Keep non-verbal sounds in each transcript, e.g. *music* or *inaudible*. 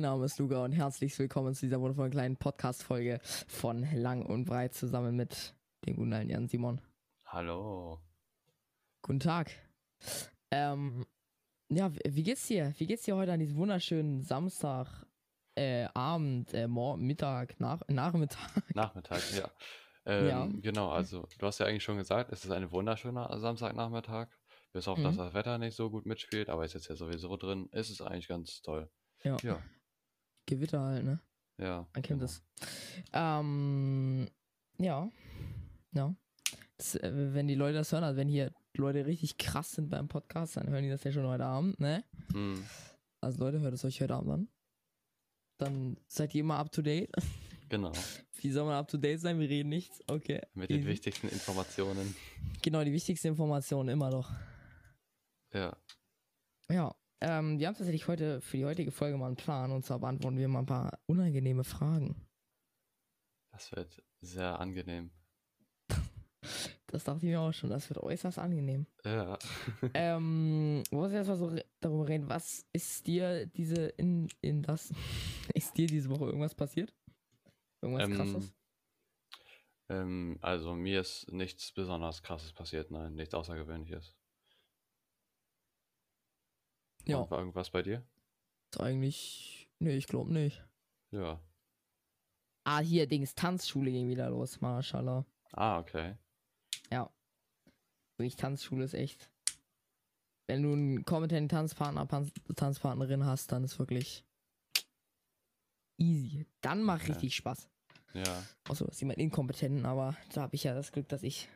mein Name ist Luca und herzlich willkommen zu dieser wundervollen kleinen Podcast-Folge von Lang und Breit zusammen mit dem guten alten Jan Simon. Hallo. Guten Tag. Ähm, ja, w- wie geht's dir? Wie geht's dir heute an diesem wunderschönen Samstag, äh, Abend, äh, Morgen, Mittag, nach, Nachmittag? *laughs* Nachmittag, ja. Ähm, Ja. Genau, also du hast ja eigentlich schon gesagt, es ist ein wunderschöner Samstagnachmittag. Bis auf, dass Mhm. das Wetter nicht so gut mitspielt, aber ist jetzt ja sowieso drin. Ist es eigentlich ganz toll. Ja. Ja, Gewitter halt, ne? ja. Man kennt genau. es. Ähm, ja. Ja. Das, äh, wenn die Leute das hören, also wenn hier Leute richtig krass sind beim Podcast, dann hören die das ja schon heute Abend, ne? Hm, Also Leute, hört es euch heute Abend an. Dann seid ihr immer up to date. genau. *laughs* Wie soll man up to date sein? Wir reden nichts. Okay. Mit den wichtigsten Informationen. Genau, die wichtigste Information immer noch. Ja. Ja. Ähm, wir haben tatsächlich heute für die heutige Folge mal einen Plan und zwar beantworten wir mal ein paar unangenehme Fragen. Das wird sehr angenehm. Das dachte ich mir auch schon, das wird äußerst angenehm. Ja. *laughs* ähm, wollen wir erstmal so re- darüber reden, was ist dir diese in, in das *laughs* ist dir diese Woche irgendwas passiert? Irgendwas Ähm, krasses? ähm, also mir ist nichts besonders krasses passiert, nein, nichts Außergewöhnliches. Ja, Und war irgendwas bei dir? ist eigentlich. Nee, ich glaube nicht. Ja. Ah, hier, Dings, Tanzschule ging wieder los, Mashallah. Ah, okay. Ja. Wirklich, Tanzschule ist echt. Wenn du einen kompetenten Tanzpartner, Pan Tanzpartnerin hast, dann ist wirklich easy. Dann macht Okay. richtig Spaß. Ja. Außer du hast jemanden inkompetenten, aber da habe ich ja das Glück, dass ich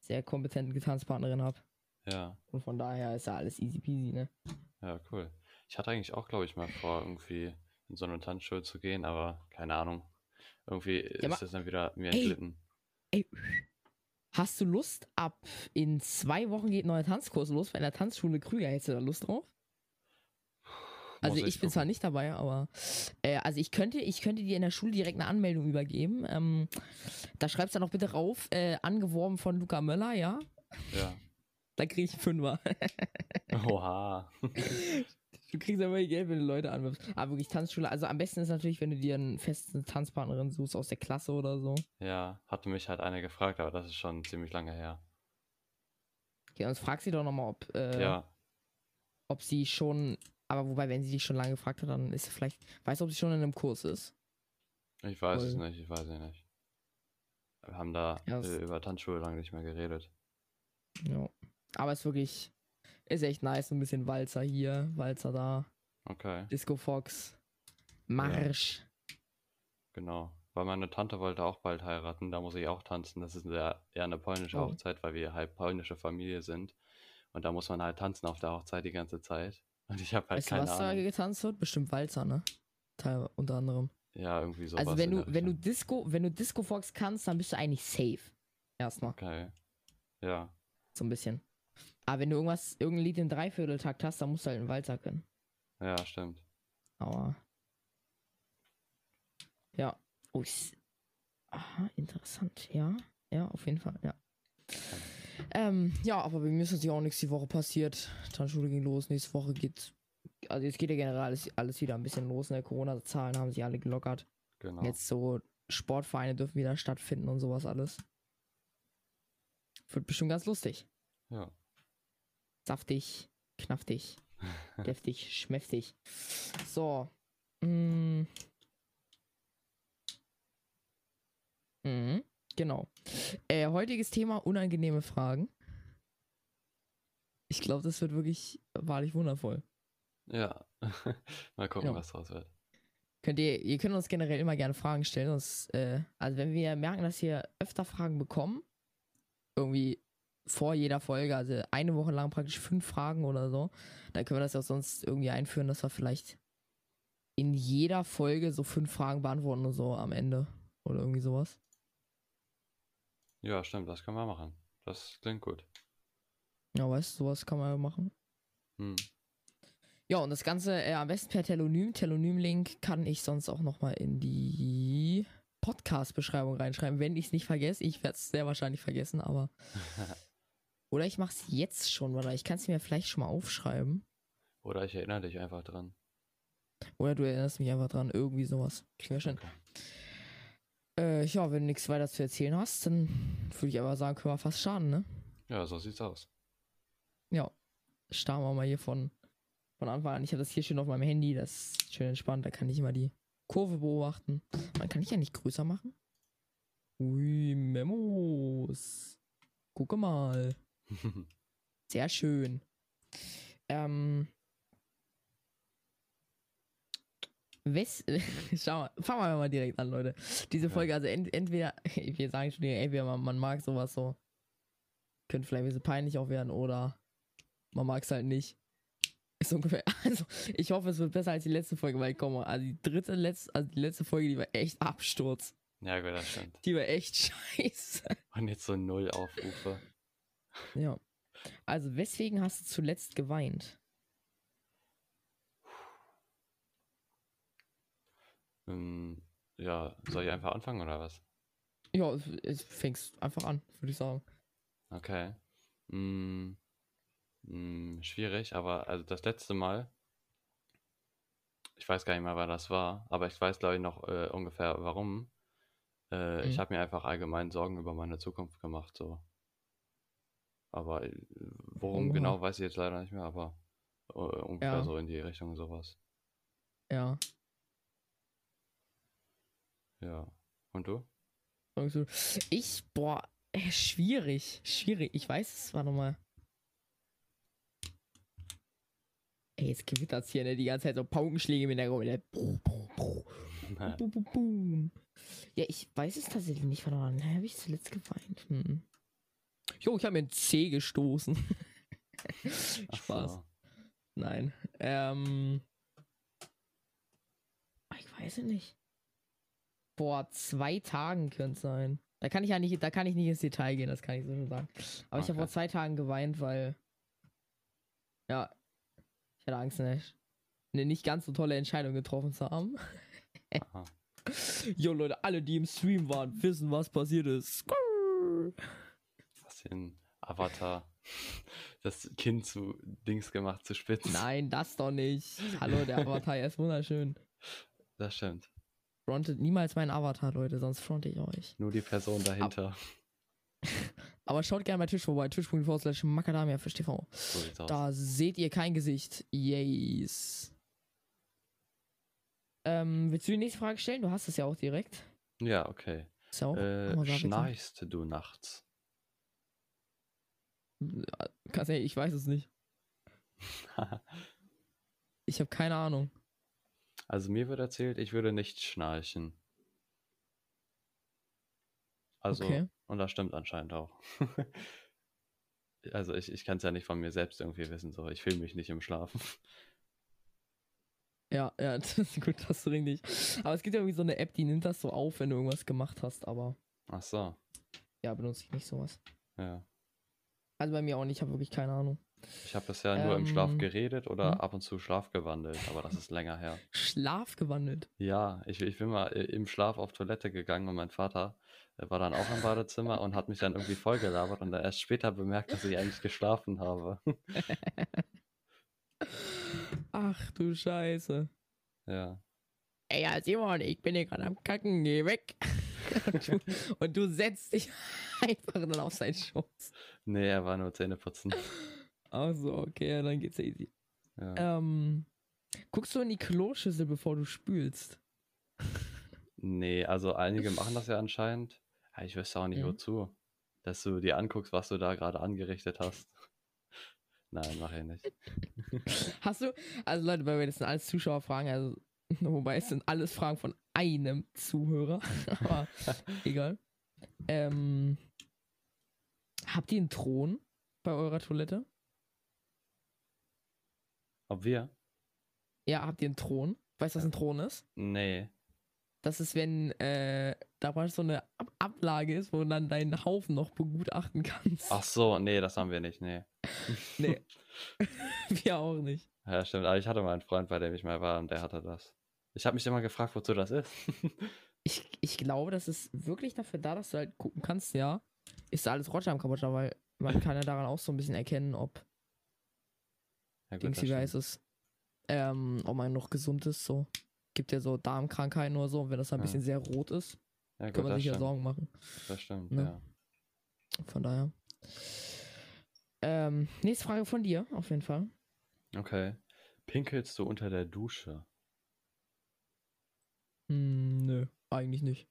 sehr kompetente Tanzpartnerin habe. Ja. Und von daher ist ja alles easy peasy, ne? Ja, cool. Ich hatte eigentlich auch, glaube ich, mal vor, irgendwie in so eine Tanzschule zu gehen, aber keine Ahnung. Irgendwie Ja, ist es dann wieder mir Ey. entglitten. Ey, hast du Lust? Ab in zwei Wochen geht ein neuer Tanzkurs los bei der Tanzschule Krüger. Hättest du da Lust drauf? Also Muss ich, bin zwar nicht dabei, aber äh, also ich könnte, ich könnte dir in der Schule direkt eine Anmeldung übergeben. Ähm, da schreibst du dann noch bitte rauf, äh, angeworben von Luca Möller, ja? Ja. Da krieg ich einen Fünfer. Oha. *laughs* Du kriegst aber Geld, wenn du Leute anwirbst. Aber wirklich Tanzschule. Also am besten ist natürlich, wenn du dir einen festen Tanzpartnerin suchst aus der Klasse oder so. Ja, hatte mich halt eine gefragt, aber das ist schon ziemlich lange her. Okay, sonst frag sie doch nochmal, ob, äh, Ja, ob sie schon. Aber wobei, wenn sie dich schon lange gefragt hat, dann ist sie vielleicht. Weißt du, ob sie schon in einem Kurs ist? ich weiß es voll. nicht, ich weiß es nicht. Wir haben da Ja, es- äh, über Tanzschule lange nicht mehr geredet. Ja. Aber es ist wirklich. Ist echt nice. So ein bisschen Walzer hier, Walzer da. Okay, Disco Fox. Marsch. genau. Weil meine Tante wollte auch bald heiraten, da muss ich auch tanzen. Das ist eher, eher eine polnische Oh. Hochzeit, weil wir halt polnische Familie sind. Und da muss man halt tanzen auf der Hochzeit die ganze Zeit. Und ich habe halt Weißt keine was da Ahnung. getanzt wird? Bestimmt Walzer, ne? Teil unter anderem. Ja, irgendwie sowas. also wenn du, wenn du. Disco, wenn du Disco Fox kannst, dann bist du eigentlich safe. Erstmal. Okay. Ja, So ein bisschen. Aber wenn du irgendwas, irgendein Lied im Dreivierteltakt hast, dann musst du halt einen Walzer können. ja, stimmt. Aber. Ja. Oh, ich, aha, interessant. Ja. Ja, auf jeden Fall, ja. Ähm, ja, aber bei mir ist natürlich auch nichts die Woche passiert. Tanzschule ging los. Nächste Woche geht. Also jetzt geht ja generell alles, alles wieder ein bisschen los. Ne? Corona-Zahlen haben sich alle gelockert. Genau. Jetzt so Sportvereine dürfen wieder stattfinden und sowas alles. Wird bestimmt ganz lustig. Ja. Saftig, knaftig, *laughs* deftig, schmäftig. So. Mm. Mhm, genau. Äh, heutiges Thema unangenehme Fragen. Ich glaube, das wird wirklich wahrlich wundervoll. Ja. *laughs* Mal gucken, Ja. was draus wird. Könnt ihr, ihr könnt uns generell immer gerne Fragen stellen. Sonst, äh, also wenn wir merken, dass wir öfter Fragen bekommen, irgendwie vor jeder Folge, also eine Woche lang praktisch fünf Fragen oder so, dann können wir das ja auch sonst irgendwie einführen, dass wir vielleicht in jeder Folge so fünf Fragen beantworten und so am Ende. Oder irgendwie sowas. Ja, stimmt, das können wir machen. Das klingt gut. Ja, weißt du, sowas kann man ja machen. Hm. Ja, und das Ganze äh, am besten per Telonym. Telonym-Link kann ich sonst auch nochmal in die Podcast-Beschreibung reinschreiben, wenn ich es nicht vergesse. Ich werde es sehr wahrscheinlich vergessen, aber. *laughs* Oder ich mache es jetzt schon, oder ich kann es mir vielleicht schon mal aufschreiben. Oder ich erinnere dich einfach dran. Oder du erinnerst mich einfach dran, irgendwie sowas. Kriegen wir schon. Okay. Äh, ja, wenn du nichts weiter zu erzählen hast, dann würde ich aber sagen, können wir fast starten, ne? Ja, so sieht's aus. Ja. Starten wir mal hier von, von Anfang an. Ich habe das hier schön auf meinem Handy, das ist schön entspannt, da kann ich immer die Kurve beobachten. Man kann ich ja nicht größer machen. Ui, Memos. Gucke mal. *laughs* Sehr schön. Ähm. Wes *laughs* Schau fangen wir mal direkt an, Leute. Diese. Folge, also ent entweder, *laughs* wir sagen schon, entweder man, man mag sowas so, könnte vielleicht ein bisschen peinlich auch werden, oder man mag es halt nicht. Ist ungefähr, also ich hoffe, es wird besser als die letzte Folge, weil komm also die dritte, letzte, also die letzte Folge, die war echt Absturz. ja, gut, das stimmt. Die war echt scheiße. Und jetzt so null Aufrufe. Ja. Also, weswegen hast du zuletzt geweint? Ähm, ja, soll ich einfach anfangen oder was? Ja, es- fängst einfach an, würde ich sagen. Okay. Mm, mm, schwierig, aber also das letzte Mal, ich weiß gar nicht mehr, wann das war, aber ich weiß, glaube ich, noch äh, ungefähr warum. Äh, Ich Mhm. habe mir einfach allgemein Sorgen über meine Zukunft gemacht, so. Aber äh, worum Oha. genau, weiß ich jetzt leider nicht mehr, aber äh, ungefähr Ja. so in die Richtung sowas. Ja. Ja. Und du? Ich, boah, äh, schwierig. Schwierig. Ich weiß es, warte mal. Ey, jetzt gewittert's hier, ne? Die ganze Zeit so Paukenschläge im Hintergrund. Ne? *laughs* Bruh, bruh, bruh. Boom, boom, boom. Ja, ich weiß es tatsächlich nicht. Warte mal, wann habe ich zuletzt geweint? Hm. Jo, ich habe mir ein C gestoßen. Spaß. so. Nein. Ähm. ah, Ich weiß es nicht. Vor zwei Tagen könnte es sein. Da kann ich ja nicht, da kann ich nicht ins Detail gehen, das kann ich so schon sagen. Aber ich habe Okay. vor zwei Tagen geweint, weil. Ja. Ich hatte Angst, ne, eine nicht ganz so tolle Entscheidung getroffen zu haben. *laughs* Jo, Leute, alle, die im Stream waren, wissen, was passiert ist. Skrrr. Den Avatar, *laughs* das Kind zu Dings gemacht, zu spitz. Nein, das doch nicht. Hallo, der Avatar ist wunderschön. Das stimmt. Frontet niemals meinen Avatar, Leute, sonst fronte ich euch. Nur die Person dahinter. *laughs* Aber schaut gerne bei Tisch vorbei, twitch.tv slash macadamia für TV. So. Da seht ihr kein Gesicht. Yes. Ähm, willst du die nächste Frage stellen? Du hast es ja auch direkt. Ja, okay. So, Äh, sag bitte. schnarchst du nachts? Ganz ehrlich, ich weiß es nicht. *laughs* Ich habe keine Ahnung. also mir wird erzählt, ich würde nicht schnarchen. Also, Okay. und das stimmt anscheinend auch. *laughs* also ich, ich kann es ja nicht von mir selbst irgendwie wissen, so ich fühle mich nicht im Schlafen. Ja, ja, *laughs* das ist gut, das ist richtig. Aber es gibt ja irgendwie so eine App, die nimmt das so auf, wenn du irgendwas gemacht hast, aber Ach so, ja, benutze ich nicht sowas. ja. Also bei mir auch nicht, ich habe wirklich keine Ahnung. Ich habe bisher nur im Schlaf Ähm, geredet oder hm? ab und zu Schlaf gewandelt, aber das ist länger her. *laughs* Schlaf gewandelt. Ja, ich, ich bin mal äh, im Schlaf auf Toilette gegangen und mein Vater äh, war dann auch im Badezimmer und hat mich dann irgendwie vollgelabert und dann erst später bemerkt, dass ich eigentlich geschlafen habe. *laughs* Ach du Scheiße. ja. Ey, ja, Simon, ich bin hier gerade am Kacken, geh weg. Und, *laughs* du, und du setzt dich *laughs* einfach dann auf seinen Schoß. Nee, er war nur Zähneputzen. Ach so, okay, ja, dann geht's easy. Ja. Ähm, guckst du in die Kloschüssel, bevor du spülst? Nee, also einige machen das ja anscheinend. Ich wüsste auch nicht, Mhm. wozu. Dass du dir anguckst, was du da gerade angerichtet hast. Nein, mach ich nicht. Hast du, also Leute, weil wir das sind alles Zuschauerfragen, also, *laughs* wobei es sind alles Fragen von einem Zuhörer, *laughs* aber egal. Ähm, habt ihr einen Thron bei eurer Toilette? Ob wir? Ja, habt ihr einen Thron? Weißt du, was ein Thron ist? Nee. Das ist, wenn äh, da mal so eine Ab Ablage ist, wo du dann deinen Haufen noch begutachten kannst. Ach so, nee, das haben wir nicht, nee. *laughs* Nee. Wir auch nicht. Ja, stimmt. Aber ich hatte mal einen Freund, bei dem ich mal war und der hatte das. Ich habe mich immer gefragt, wozu das ist. *laughs* Ich, ich glaube, das ist wirklich dafür da, dass du halt gucken kannst, ja, ist da alles Roger am Kambodscha, weil man kann ja daran auch so ein bisschen erkennen, ob ja, Dings, heißt es, ähm, ob man noch gesund ist, so. Gibt ja so Darmkrankheiten oder so, und wenn das ein Ja. bisschen sehr rot ist, Ja, gut, kann man sich ja stimmt. Sorgen machen. Das stimmt, Ne? ja. Von daher. Ähm, nächste Frage von dir, auf jeden Fall. Okay. Pinkelst du unter der Dusche? Hm, nö, eigentlich nicht.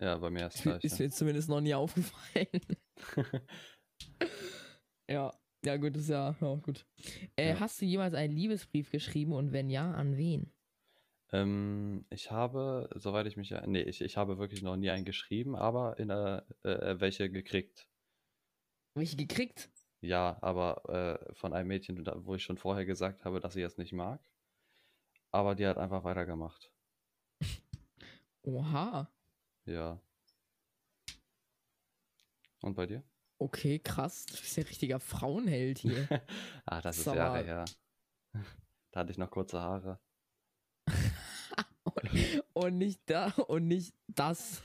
Ja, bei mir ist *laughs* gleich. ist mir zumindest noch nie aufgefallen. *laughs* ja, ja gut, ist ja, ja gut. Äh, Ja. Hast du jemals einen Liebesbrief geschrieben und wenn ja, an wen? ähm, ich habe, soweit ich mich, nee, ich, ich habe wirklich noch nie einen geschrieben, aber in der, äh, welche gekriegt. Welche gekriegt? Ja, aber äh, von einem Mädchen, wo ich schon vorher gesagt habe, dass ich es nicht mag. Aber die hat einfach weitergemacht. Oha. Ja. Und bei dir? Okay, krass. Du bist ja richtiger Frauenheld hier. *laughs* ah, das ist Jahre her. *laughs* Da hatte ich noch kurze Haare. *laughs* und nicht da und nicht das.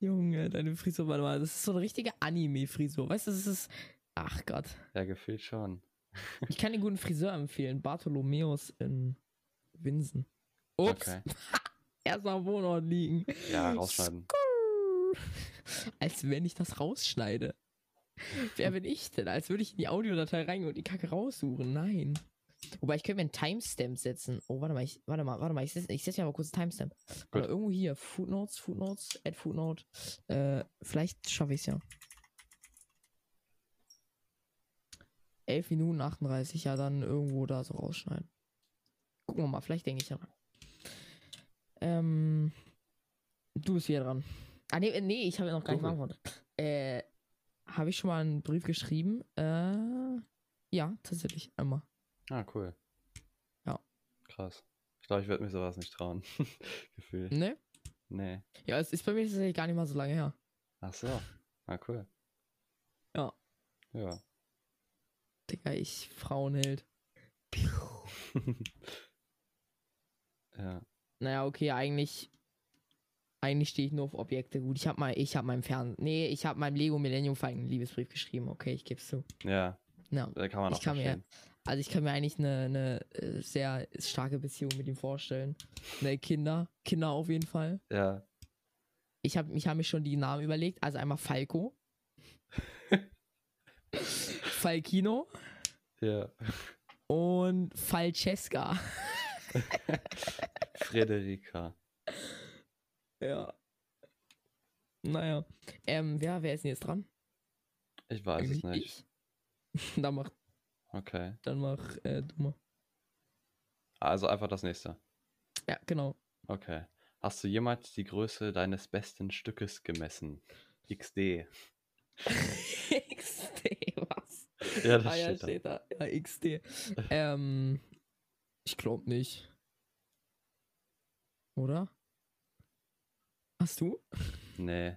Junge, deine Frisur, warte mal, das ist so eine richtige Anime-Frisur. Weißt du, das ist. Ach Gott. Ja, gefühlt schon. Ich kann den guten Friseur empfehlen. Bartholomäus in Winsen. Ups. Okay. *laughs* Erster Wohnort liegen. Ja, rausschneiden. Als wenn ich das rausschneide. Wer bin ich denn? Als würde ich in die Audiodatei reingehen und die Kacke raussuchen. Nein. Wobei ich könnte mir einen Timestamp setzen. Oh, warte mal, ich, warte mal, warte mal, ich setze ich setz mir mal kurz einen Timestamp. Oder irgendwo hier, Footnotes, Footnotes, add Footnote. Äh, vielleicht schaffe ich es ja. 11 Minuten 38, ja, dann irgendwo da so rausschneiden. Gucken wir mal, vielleicht denke ich daran. Ähm, du bist wieder dran. Ah, nee, äh, nee, ich habe ja noch gar nicht beantwortet. Äh, habe ich schon mal einen Brief geschrieben? Äh, ja, tatsächlich, einmal. Ah, cool. Ja. Krass. Ich glaube, ich werde mir sowas nicht trauen. *laughs* Gefühl. Ne? Nee. Ja, es ist bei mir tatsächlich gar nicht mal so lange her. Ach so. Ah, cool. Ja. Ja. Digga, ich Frauenheld. *laughs* ja. Naja, okay, eigentlich. Eigentlich stehe ich nur auf Objekte. Gut, ich habe mal, ich habe meinem Fern. Nee, ich habe meinem Lego Millennium Falcon einen Liebesbrief geschrieben. Okay, ich geb's zu. Ja. Ja. Da kann man Ich auch kann mir- verstehen. Also ich kann mir eigentlich eine, eine äh, sehr starke Beziehung mit ihm vorstellen. Ne, Kinder. Kinder auf jeden Fall. Ja. Ich habe ich hab mich schon die Namen überlegt. Also einmal Falco. *laughs* Falkino Ja. und Falcesca. *laughs* Frederika. Ja. Naja. Ähm, wer, wer ist denn jetzt dran? Ich weiß es Eigentlich nicht. ich? *laughs* dann mach, Okay. dann mach äh, du mal. Also einfach das nächste. Ja, genau. Okay. Hast du jemals die Größe deines besten Stückes gemessen? XD. *laughs* XD, was? Ja, das ah, ja, steht da. steht da. Ja, XD. ähm, ich glaube nicht. Oder? Hast du? Nee.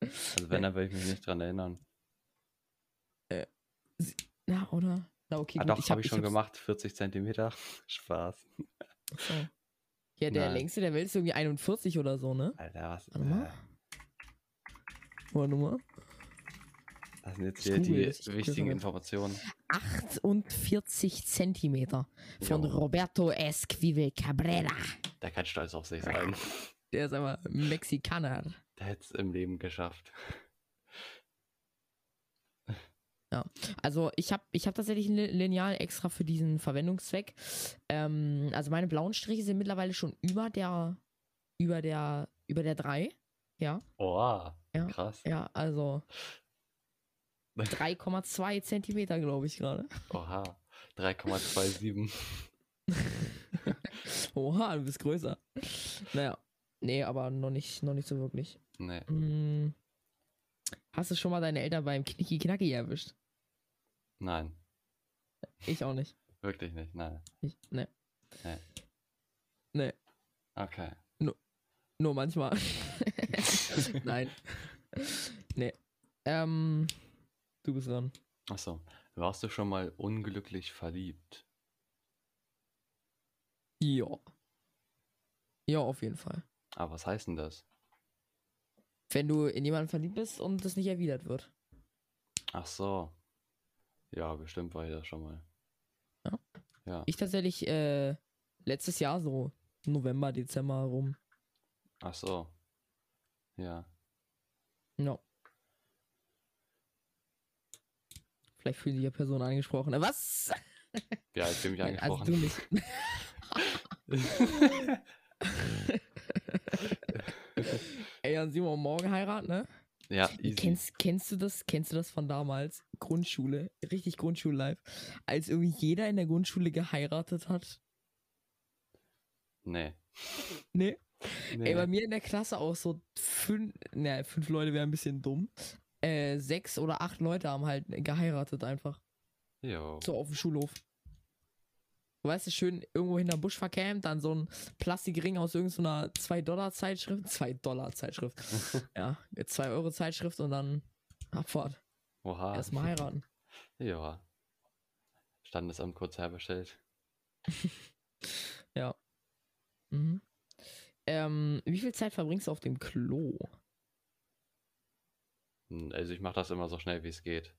Also wenn, dann will ich mich nicht dran erinnern. Na, oder? Na, okay, ah, gut. doch, habe ich schon hab's- gemacht. 40 Zentimeter. *laughs* Spaß. So. Ja, der Nein. längste der Welt ist irgendwie 41 oder so, ne? Alter, was? Warte mal. Äh, Warte mal. das sind jetzt Ich hier die ich wichtigen. Informationen. 48 Zentimeter von Jo. Roberto Esquivel Cabrera. Der kann stolz auf sich sein. Der ist aber Mexikaner. Der hätte es im Leben geschafft. Also ich habe ich hab tatsächlich ein Li- Lineal extra für diesen Verwendungszweck. Ähm, also meine blauen Striche sind mittlerweile schon über der über der über der 3. Ja, Oh, Ja. krass. ja, also *laughs* 3,2 Zentimeter, glaube ich gerade. Oha. 3,27. *laughs* *laughs* Oha, du bist größer. Naja, nee, aber noch nicht, noch nicht so wirklich. Nee. Hm. Hast du schon mal deine Eltern beim Knicki Knacki erwischt? Nein. Ich auch nicht. Wirklich nicht. Nein. Ich, nee. Nee. Nee, Okay. nur manchmal. *laughs* Nein. Nee. Ähm, du bist dran. Achso. Warst du schon mal unglücklich verliebt? Ja. Ja, auf jeden Fall. Aber was heißt denn das? Wenn du in jemanden verliebt bist und das nicht erwidert wird. Ach so. Ja, bestimmt war ich das schon mal. Ja. Ich tatsächlich äh, letztes Jahr so November, Dezember rum. Ach so. Ja. No. Vielleicht fühlen sich ja Personen angesprochen. Was? Ja, ich bin mich Nein, Also du angesprochen. nicht. *laughs* Ey, dann Simon morgen heiraten, ne? ja, easy. Kennst, kennst du das? Kennst du das von damals? Grundschule, richtig Grundschullife, als irgendwie jeder in der Grundschule geheiratet hat. Nee. Ne? nee. Ey, bei mir in der Klasse auch so fünf, ne, fünf Leute wären ein bisschen dumm. Äh, sechs oder acht Leute haben halt geheiratet einfach. Jo. So auf dem Schulhof. Du weißt du, schön irgendwo hinter Busch verkämmt, dann so ein Plastikring aus irgendeiner 2-Dollar-Zeitschrift. 2-Dollar-Zeitschrift. *laughs* ja, 2-Euro-Zeitschrift und dann Abfahrt. Oha. Erstmal heiraten. *laughs* Ja. Standesamt kurz herbestellt. *laughs* Ja. Mhm. Ähm, wie viel Zeit verbringst du auf dem Klo? Hm, Also ich mache das immer so schnell wie es geht.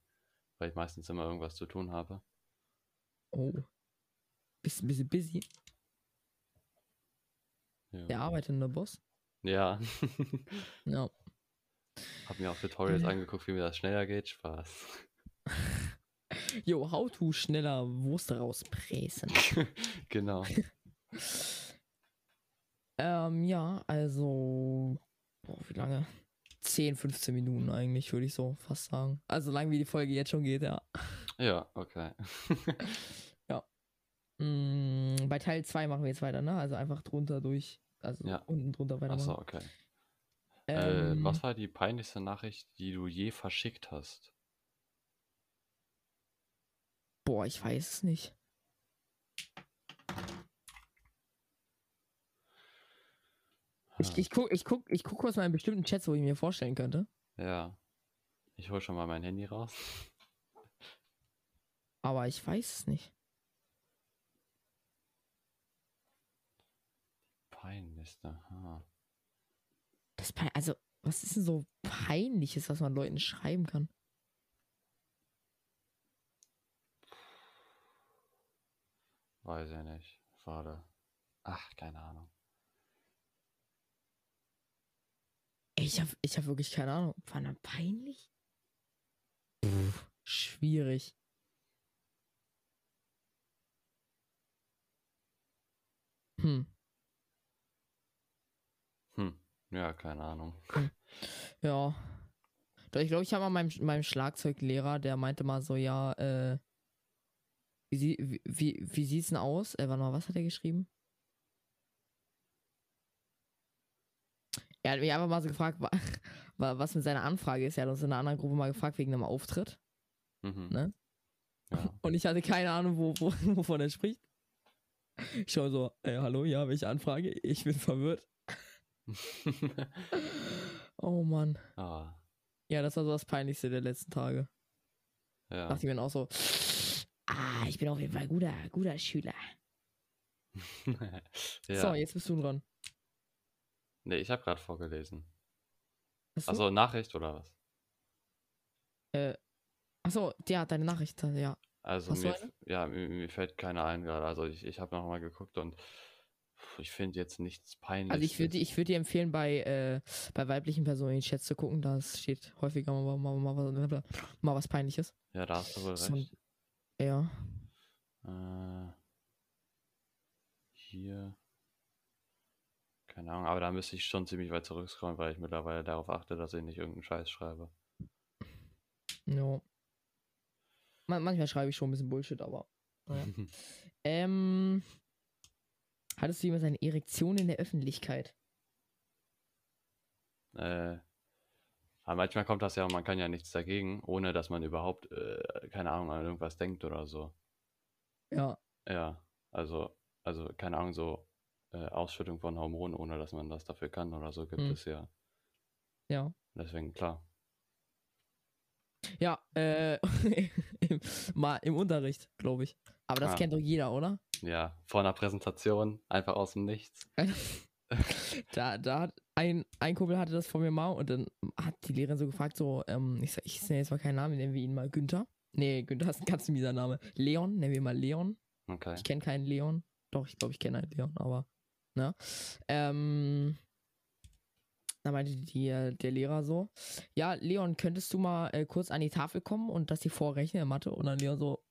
Weil ich meistens immer irgendwas zu tun habe. Oh. Bist ein bisschen busy. Ja. Der arbeitende Boss. Ja. *laughs* Ja. Hab mir auch Tutorials Ja. angeguckt, wie mir das schneller geht. Spaß. *laughs* Jo, how to schneller Wurst rauspressen. *laughs* genau. *laughs* ähm, ja, also. Boah, wie lange? 10, 15 Minuten eigentlich, würde ich so fast sagen. Also lang wie die Folge jetzt schon geht, ja. Ja, okay. Mm, bei Teil 2 machen wir jetzt weiter, ne? Also einfach drunter durch. Also Ja. unten drunter weitermachen. Achso, okay. Ähm, Äh, was war die peinlichste Nachricht, die du je verschickt hast? Boah, ich weiß es nicht. Ich, Ah, ich guck, ich guck, ich guck aus meinen bestimmten Chats, wo ich mir vorstellen könnte. Ja. Ich hol schon mal mein Handy raus. Aber ich weiß es nicht. Peinlichste. Ha. Das also, was ist denn so peinliches, was man Leuten schreiben kann? Weiß ich nicht. Warte. Ach, keine Ahnung. Ich hab, ich hab wirklich keine Ahnung. War das peinlich? Pff, schwierig. Hm. Hm. Ja, keine Ahnung. *laughs* Ja. Ich glaube, ich habe mal meinem, meinem Schlagzeuglehrer, der meinte mal so, ja, äh, wie, wie, wie, wie sieht's denn aus? Äh, warte mal, was hat er geschrieben? Er hat mich einfach mal so gefragt, wa- *laughs* wa- was mit seiner Anfrage ist. Er hat uns in einer anderen Gruppe mal gefragt wegen einem Auftritt. Mhm. Ne? Ja. *laughs* Und ich hatte keine Ahnung, wo, wo, wovon er spricht. Ich schaue so, äh, hallo, ja, welche Anfrage? Ich bin verwirrt. *laughs* Oh Mann. ah, Ja, das war so das Peinlichste der letzten Tage. ja. dachte ich mir dann auch so, ah, ich bin auf jeden Fall guter, guter Schüler. *laughs* ja. So, jetzt bist du dran. Nee, ich habe gerade vorgelesen. Du? Also Nachricht oder was? Äh, achso, ja, deine Nachricht, ja. Also mir, ja, mir, mir fällt keine ein gerade. Also ich, ich habe noch mal geguckt und ich finde jetzt nichts peinliches. Also ich würde ich würd dir empfehlen, bei, äh, bei weiblichen Personen in den Chats zu gucken, da steht häufiger mal, mal, mal, mal, was Peinliches. Ja, da hast du wohl So recht. Ja. Äh, hier. Keine Ahnung, aber da müsste ich schon ziemlich weit zurückscrollen, weil ich mittlerweile darauf achte, dass ich nicht irgendeinen Scheiß schreibe. No. Man, manchmal schreibe ich schon ein bisschen Bullshit, aber. Naja. *laughs* ähm. Hattest du jemals eine Erektion in der Öffentlichkeit? äh, aber manchmal kommt das ja und man kann ja nichts dagegen, ohne dass man überhaupt, äh, keine Ahnung, an irgendwas denkt oder so. Ja. Ja, also, also keine Ahnung, so äh, Ausschüttung von Hormonen, ohne dass man das dafür kann oder so, gibt Hm. es ja. Ja. Deswegen, klar. Ja, äh, *laughs* im, mal im Unterricht, glaube ich. Aber das Ah. kennt doch jeder, oder? Ja, vor einer Präsentation, einfach aus dem Nichts. *laughs* da, da hat ein, ein Kumpel hatte das vor mir mal und dann hat die Lehrerin so gefragt, so, ähm, ich, sag- ich nenne jetzt mal keinen Namen, nennen wir ihn mal Günther. Nee, Günther ist ein ganz mieser Name. Leon, nennen wir mal Leon. Okay. Ich kenne keinen Leon. Doch, ich glaube, ich kenne einen Leon, aber. Ne? Ähm. Da meinte die, der Lehrer so: Ja, Leon, könntest du mal äh, kurz an die Tafel kommen und das hier vorrechnen in Mathe? Und dann Leon so: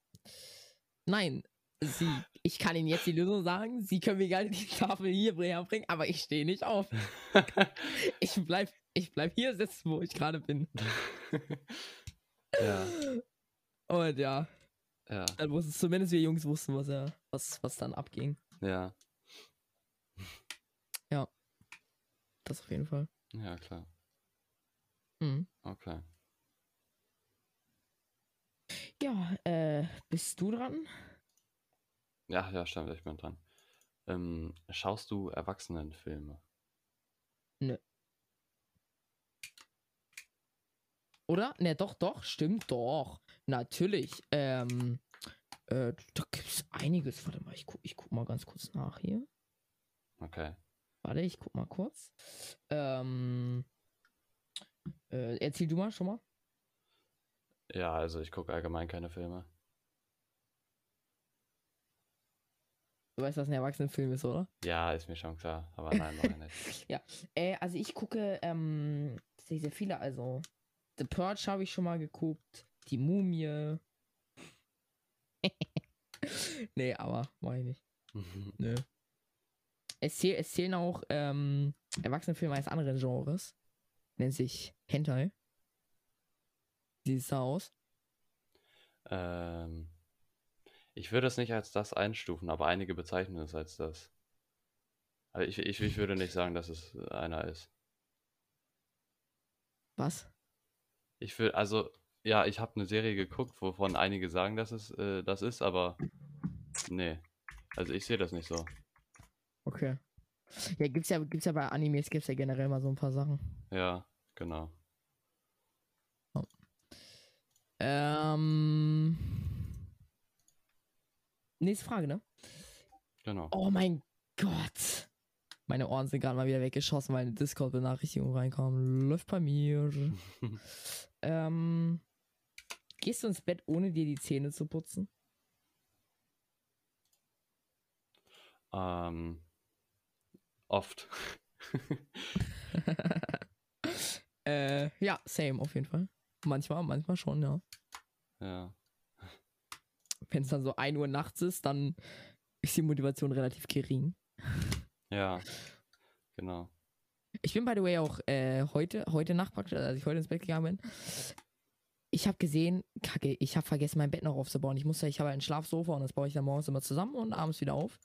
Nein, Sie, ich kann Ihnen jetzt die Lösung sagen. Sie können mir gerne die Tafel hier bringen, aber ich stehe nicht auf. *laughs* Ich bleib, ich bleib hier sitzen, wo ich gerade bin. *laughs* ja, Und ja, ja, dann wussten zumindest wir Jungs wussten, was er, was, was dann abging. ja. Das auf jeden Fall. Ja, klar. Mhm. Okay. Ja, äh, bist du dran? Ja, ja, stimmt, ich bin dran. Ähm, schaust du Erwachsenenfilme? Oder? Ne, doch, doch, stimmt doch. Natürlich. Ähm, äh, da gibt's einiges. Warte mal, ich guck, ich guck mal ganz kurz nach hier. Okay. Warte, ich guck mal kurz. Ähm, äh, erzähl du mal schon mal. Ja, also ich gucke allgemein keine Filme. Du weißt, was ein Erwachsenenfilm ist, oder? Ja, ist mir schon klar, aber *laughs* nein, noch nicht. Äh, also ich gucke ähm, sehr, sehr viele. Also The Purge habe ich schon mal geguckt. Die Mumie. *laughs* nee, aber mach ich nicht. *laughs* Nö. Es, zähl, es zählen auch ähm, Erwachsenenfilme eines anderen Genres. Nennt sich Hentai. Wie sieht's da aus? ähm, ich würde es nicht als das einstufen, aber einige bezeichnen es als das. Also ich, ich, ich würde nicht sagen, dass es einer ist. Was? Ich will, also, ja, ich habe eine Serie geguckt, wovon einige sagen, dass es äh, das ist, aber nee. Also ich sehe das nicht so. Okay. Ja, gibt's ja, gibt's ja bei Animes gibt's ja generell mal so ein paar Sachen. Ja, genau. Ähm. Nächste Frage, ne? Genau. Oh mein Gott. Meine Ohren sind gerade mal wieder weggeschossen, weil eine Discord-Benachrichtigung reinkam. Läuft bei mir. *laughs* ähm. Gehst du ins Bett, ohne dir die Zähne zu putzen? ähm, oft. *laughs* äh, ja, same auf jeden Fall. Manchmal, manchmal schon, ja. ja. Wenn es dann so 1 Uhr nachts ist, dann ist die Motivation relativ gering. Ja. Genau. Ich bin, by the way, auch äh, heute, heute Nacht praktisch, als ich heute ins Bett gegangen bin. Ich habe gesehen, kacke, ich habe vergessen, mein Bett noch aufzubauen. Ich musste, ich habe ein Schlafsofa und das baue ich dann morgens immer zusammen und abends wieder auf.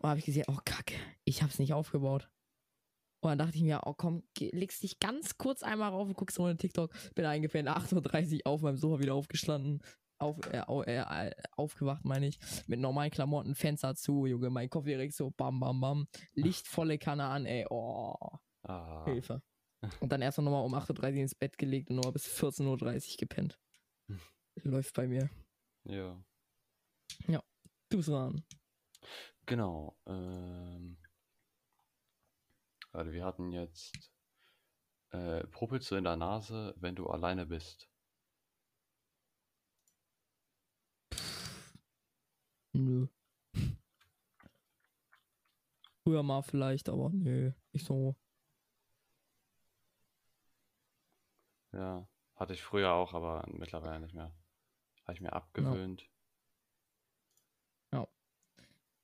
Und habe ich gesehen, oh kacke, ich habe es nicht aufgebaut. Und dann dachte ich mir, oh komm, legst dich ganz kurz einmal rauf und guckst ohne TikTok. Bin eingepennt, 8.30 Uhr auf meinem Sofa wieder aufgestanden. Auf, äh, äh, aufgewacht, meine ich. Mit normalen Klamotten, Fenster zu, Junge, mein Kopf direkt so, bam, bam, bam. Lichtvolle Kanne an, ey, oh. Ah, Hilfe. *laughs* Und dann erst noch mal um 8.30 Uhr ins Bett gelegt und nochmal bis 14.30 Uhr gepennt. Läuft bei mir. ja. Du's ran. Genau. Ähm, also wir hatten jetzt äh, Popelst du in der Nase, wenn du alleine bist? Nö. Früher mal vielleicht, aber nö. Nicht so. Ja. Hatte ich früher auch, aber mittlerweile nicht mehr. Habe ich mir abgewöhnt.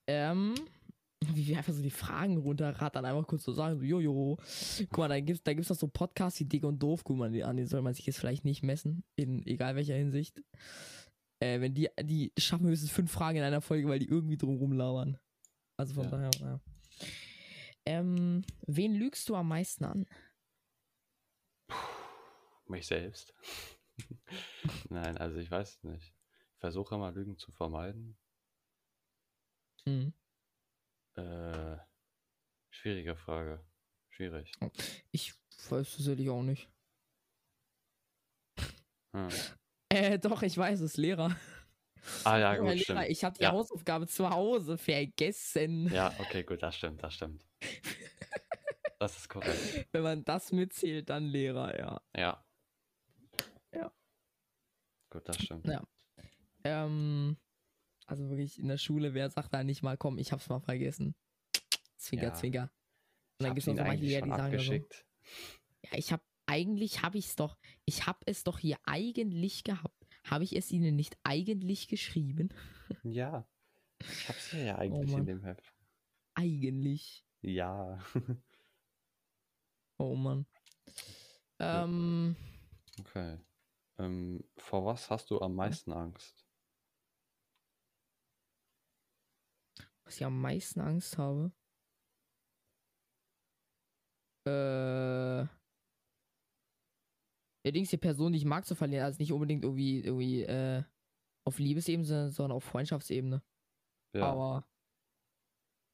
Ähm, wie wir einfach so die Fragen runterrattern, einfach kurz so sagen, so, jojo. Guck mal, da gibt's, da gibt's noch so Podcasts wie Dick und Doof, guck mal, die, an die soll man sich jetzt vielleicht nicht messen, in egal welcher Hinsicht. Äh, wenn die, die schaffen höchstens fünf Fragen in einer Folge, weil die irgendwie drum labern. Also von Ja. daher, ja. Ähm, wen lügst du am meisten an? Mich selbst. *laughs* Nein, also ich weiß es nicht. Ich versuche immer Lügen zu vermeiden. Hm. Äh, schwierige Frage. Schwierig. Ich weiß tatsächlich auch nicht. Hm. Äh, doch, ich weiß es, Lehrer. Ah ja, gut, Lehrer, stimmt. ich habe die Ja. Hausaufgabe zu Hause vergessen. Ja, okay, gut, das stimmt, das stimmt. Das ist korrekt. *laughs* Wenn man das mitzählt, dann Lehrer, ja. Ja. Ja. Gut, das stimmt. Ja. Ähm, Also wirklich in der Schule, wer sagt da nicht mal, komm, ich hab's mal vergessen. Zwinker, Ja. zwinker. Und dann hab gibt's noch so manche die sagen so, ja, ich hab, eigentlich hab ich's doch, ich hab es doch hier eigentlich gehabt. Habe ich es ihnen nicht eigentlich geschrieben? Ja. Ich hab's hier ja eigentlich in Mann. dem Heft. Eigentlich. Ja. *laughs* Oh Mann. Ähm, Okay. Ähm, vor was hast du am meisten Angst? was ich am meisten Angst habe. Äh. Der Dings, die Person, die ich mag, zu verlieren. Also nicht unbedingt irgendwie, irgendwie, äh, auf Liebesebene, sondern auf Freundschaftsebene. Ja. Aber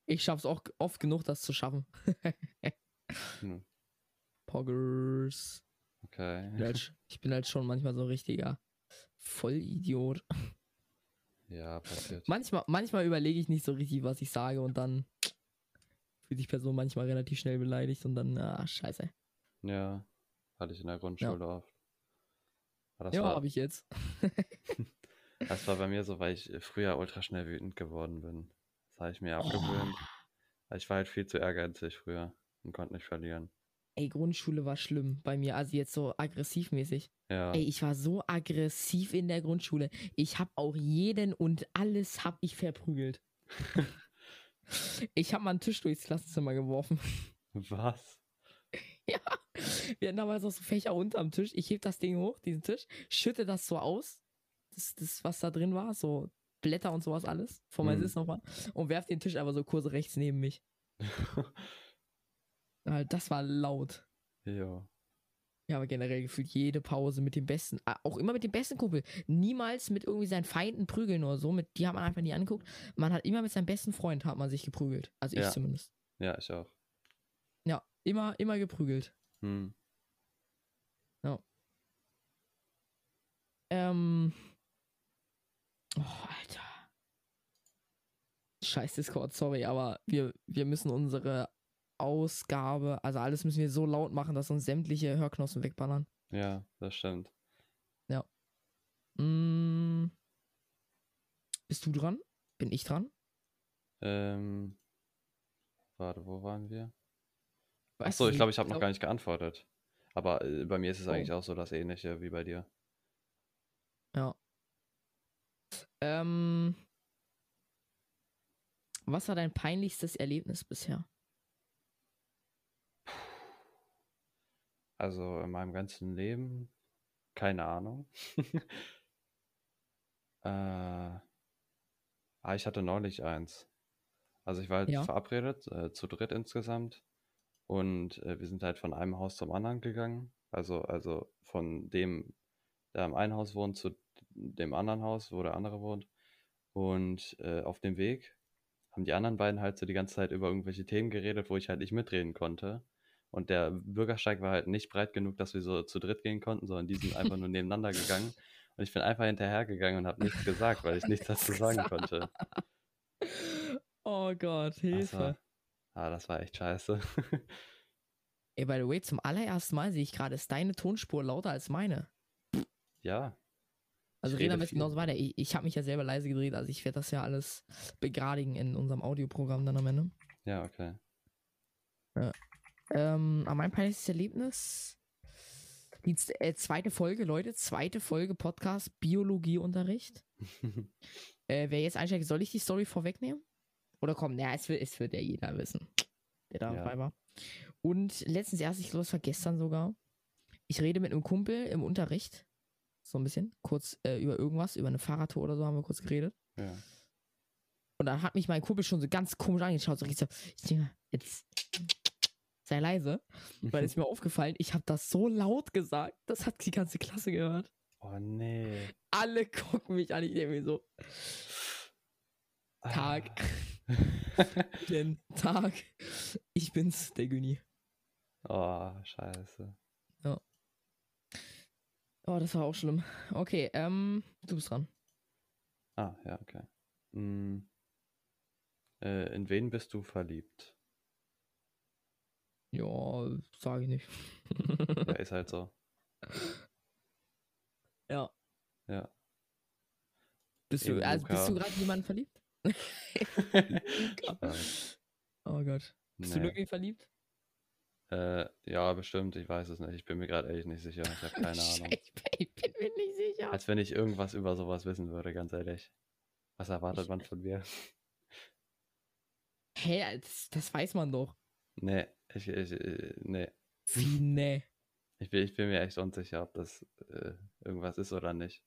ich schaff's auch oft genug, das zu schaffen. Hm, *laughs* Poggers. Okay. Ich bin halt, ich bin halt schon manchmal so ein richtiger Vollidiot. Ja, passiert. Manchmal, manchmal überlege ich nicht so richtig, was ich sage und dann fühlt sich Person manchmal relativ schnell beleidigt und dann, ah, scheiße. Ja. Hatte ich in der Grundschule oft. Aber das ja, war, habe ich jetzt. *laughs* Das war bei mir so, weil ich früher ultra schnell wütend geworden bin. Das habe ich mir abgewöhnt. Weil Ich war halt viel zu ehrgeizig früher und konnte nicht verlieren. Ey, Grundschule war schlimm bei mir, also jetzt so aggressivmäßig. Ja, Ey, ich war so aggressiv in der Grundschule. Ich habe auch jeden und alles hab ich verprügelt. *laughs* ich habe mal einen Tisch durchs Klassenzimmer geworfen. was? *laughs* ja. Wir hatten damals auch so Fächer unterm Tisch. Ich heb das Ding hoch, diesen Tisch, schütte das so aus. Das, das was da drin war, so Blätter und sowas alles. Von meinem Hm. Sitz nochmal. Und werf den Tisch aber so kurz rechts neben mich. *laughs* Äh, Das war laut. ja. Ja, aber generell gefühlt jede Pause mit dem besten, ah, auch immer mit dem besten Kumpel. Niemals mit irgendwie seinen Feinden prügeln oder so. Mit, die hat man einfach nie angeguckt. Man hat immer mit seinem besten Freund hat man sich geprügelt. Also ich Ja. zumindest. Ja, ich auch. Ja, immer, immer geprügelt. Hm. Ähm. Oh, Alter. Scheiß Discord, sorry, aber wir, wir müssen unsere Ausgabe, also alles müssen wir so laut machen, dass uns sämtliche Hörknossen wegballern. Ja, das stimmt. Mm. Bist du dran? Bin ich dran? Ähm, warte, wo waren wir? Achso, ich glaube, ich habe noch gar nicht geantwortet. Aber äh, bei mir ist es Oh. eigentlich auch so das Ähnliche wie bei dir. Ja. Ähm. Was war dein peinlichstes Erlebnis bisher? Also in meinem ganzen Leben, keine Ahnung. *laughs* äh, ah, ich hatte neulich eins. Also ich war halt Ja. verabredet, äh, zu dritt insgesamt. Und äh, wir sind halt von einem Haus zum anderen gegangen. Also, also von dem, der am einen Haus wohnt, zu dem anderen Haus, wo der andere wohnt. Und äh, auf dem Weg haben die anderen beiden halt so die ganze Zeit über irgendwelche Themen geredet, wo ich halt nicht mitreden konnte. Und der Bürgersteig war halt nicht breit genug, dass wir so zu dritt gehen konnten, sondern die sind *laughs* einfach nur nebeneinander gegangen. Und ich bin einfach hinterhergegangen und habe nichts gesagt, weil ich nichts dazu sagen konnte. Oh Gott, Das Hilfe. war, ah, das war echt scheiße. *laughs* Ey, by the way, zum allerersten Mal sehe ich gerade, ist deine Tonspur lauter als meine. ja, Also reden viel. genauso weiter. Ich, ich habe mich ja selber leise gedreht, also ich werde das ja alles begradigen in unserem Audioprogramm dann am Ende. ja, okay. Ähm, aber mein peinlichstes Erlebnis. Die äh, zweite Folge, Leute, zweite Folge Podcast Biologieunterricht. *laughs* Äh, wer jetzt einsteigt, soll ich die Story vorwegnehmen? Oder komm, naja, es wird, es wird ja jeder wissen, der da Ja. dabei war. Und letztens erst, ich glaube, es war gestern sogar. Ich rede mit einem Kumpel im Unterricht. So ein bisschen. Kurz äh, über irgendwas, über eine Fahrradtour oder so haben wir kurz geredet. ja. Und dann hat mich mein Kumpel schon so ganz komisch angeschaut. So richtig so, ich denke, jetzt sei leise. Weil *laughs* es mir aufgefallen, ich habe das so laut gesagt, das hat die ganze Klasse gehört. Oh nee. Alle gucken mich an, ich denke mir so, Tag. Ah. *laughs* den Tag, ich bin's, der Güni. oh, scheiße. Oh, das war auch schlimm. Okay, ähm, du bist dran. Ah, ja, okay. Mm. Äh, in wen bist du verliebt? Ja, sage ich nicht. Ja, *laughs* ist halt so. ja. Ja. Bist du, Eben also bist du Luca. gerade jemanden verliebt? *laughs* Oh Gott. Bist du Nee. wirklich verliebt? Äh, ja, bestimmt. Ich weiß es nicht. Ich bin mir gerade echt nicht sicher. Ich habe *laughs* keine Ahnung. Ich bin, ich bin mir nicht sicher. Als wenn ich irgendwas über sowas wissen würde, ganz ehrlich. Was erwartet Ich- man von mir? Hä, das, das weiß man doch. Nee, ich, ich, äh, nee. Wie, ne? Ich bin, ich bin mir echt unsicher, ob das äh, irgendwas ist oder nicht.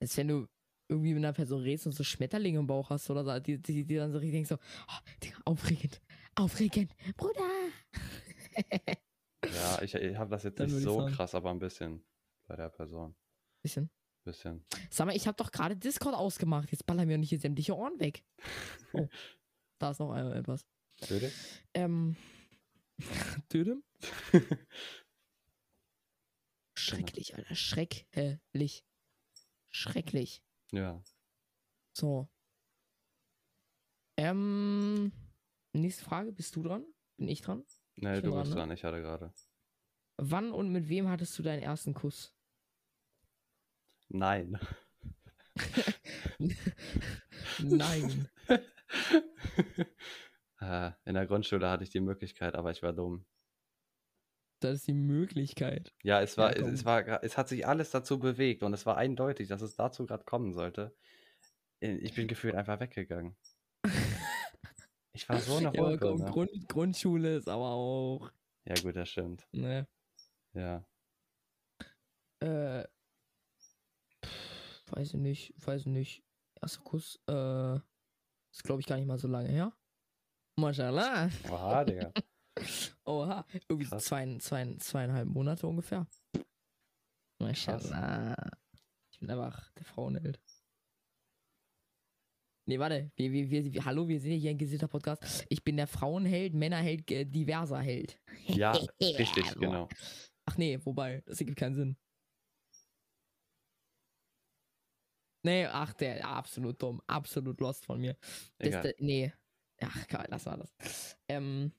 Als wenn du irgendwie mit einer Person redest und so Schmetterlinge im Bauch hast oder so, die, die, die dann so richtig denkst so, oh, Digga, aufregend, aufregend, Bruder. Ja, ich, ich habe das jetzt Dann nicht so sagen. krass, aber ein bisschen bei der Person. Bisschen. Bisschen. Sag mal, ich habe doch gerade Discord ausgemacht. Jetzt ballern mir doch nicht hier sämtliche Ohren weg. *laughs* Oh, da ist noch einmal etwas. Würde? Ähm. *laughs* Dödem? *laughs* Schrecklich, Alter. Schrecklich. Schrecklich. Ja. So. Ähm. Nächste Frage. Bist du dran? Bin ich dran? Nee, Ich du bist dran, ne? dran, ich hatte gerade. Wann und mit wem hattest du deinen ersten Kuss? Nein. Nein. *laughs* Äh, In der Grundschule hatte ich die Möglichkeit, aber ich war dumm. Das ist die Möglichkeit. Ja, es war, es, es war, es hat sich alles dazu bewegt und es war eindeutig, dass es dazu gerade kommen sollte. Äh, Ich bin gefühlt einfach weggegangen. *laughs* Ich war so eine Ja, komm? Grund, Grundschule ist aber auch. Ja, gut, das stimmt. Ne. Ja. Äh. pff, Weiß ich nicht, weiß ich nicht. Erster Kuss, äh. Ist glaube ich gar nicht mal so lange her. Mashallah. Oha, Digga. *laughs* Oha. Irgendwie so Krass. zwei, zwei, zweieinhalb Monate ungefähr. Mashallah. Ich bin einfach der Frauenheld. Nee, warte. Wir, wir, wir, wir, hallo, wir sind hier ein gesitter Podcast. Ich bin der Frauenheld, Männerheld, äh, diverser Held. Ja, *laughs* richtig, Boah. genau. Ach nee, wobei, das ergibt keinen Sinn. Nee, ach, der, absolut dumm. Absolut lost von mir. Das, Egal. der, nee. Ach, geil, lass mal das. Ähm.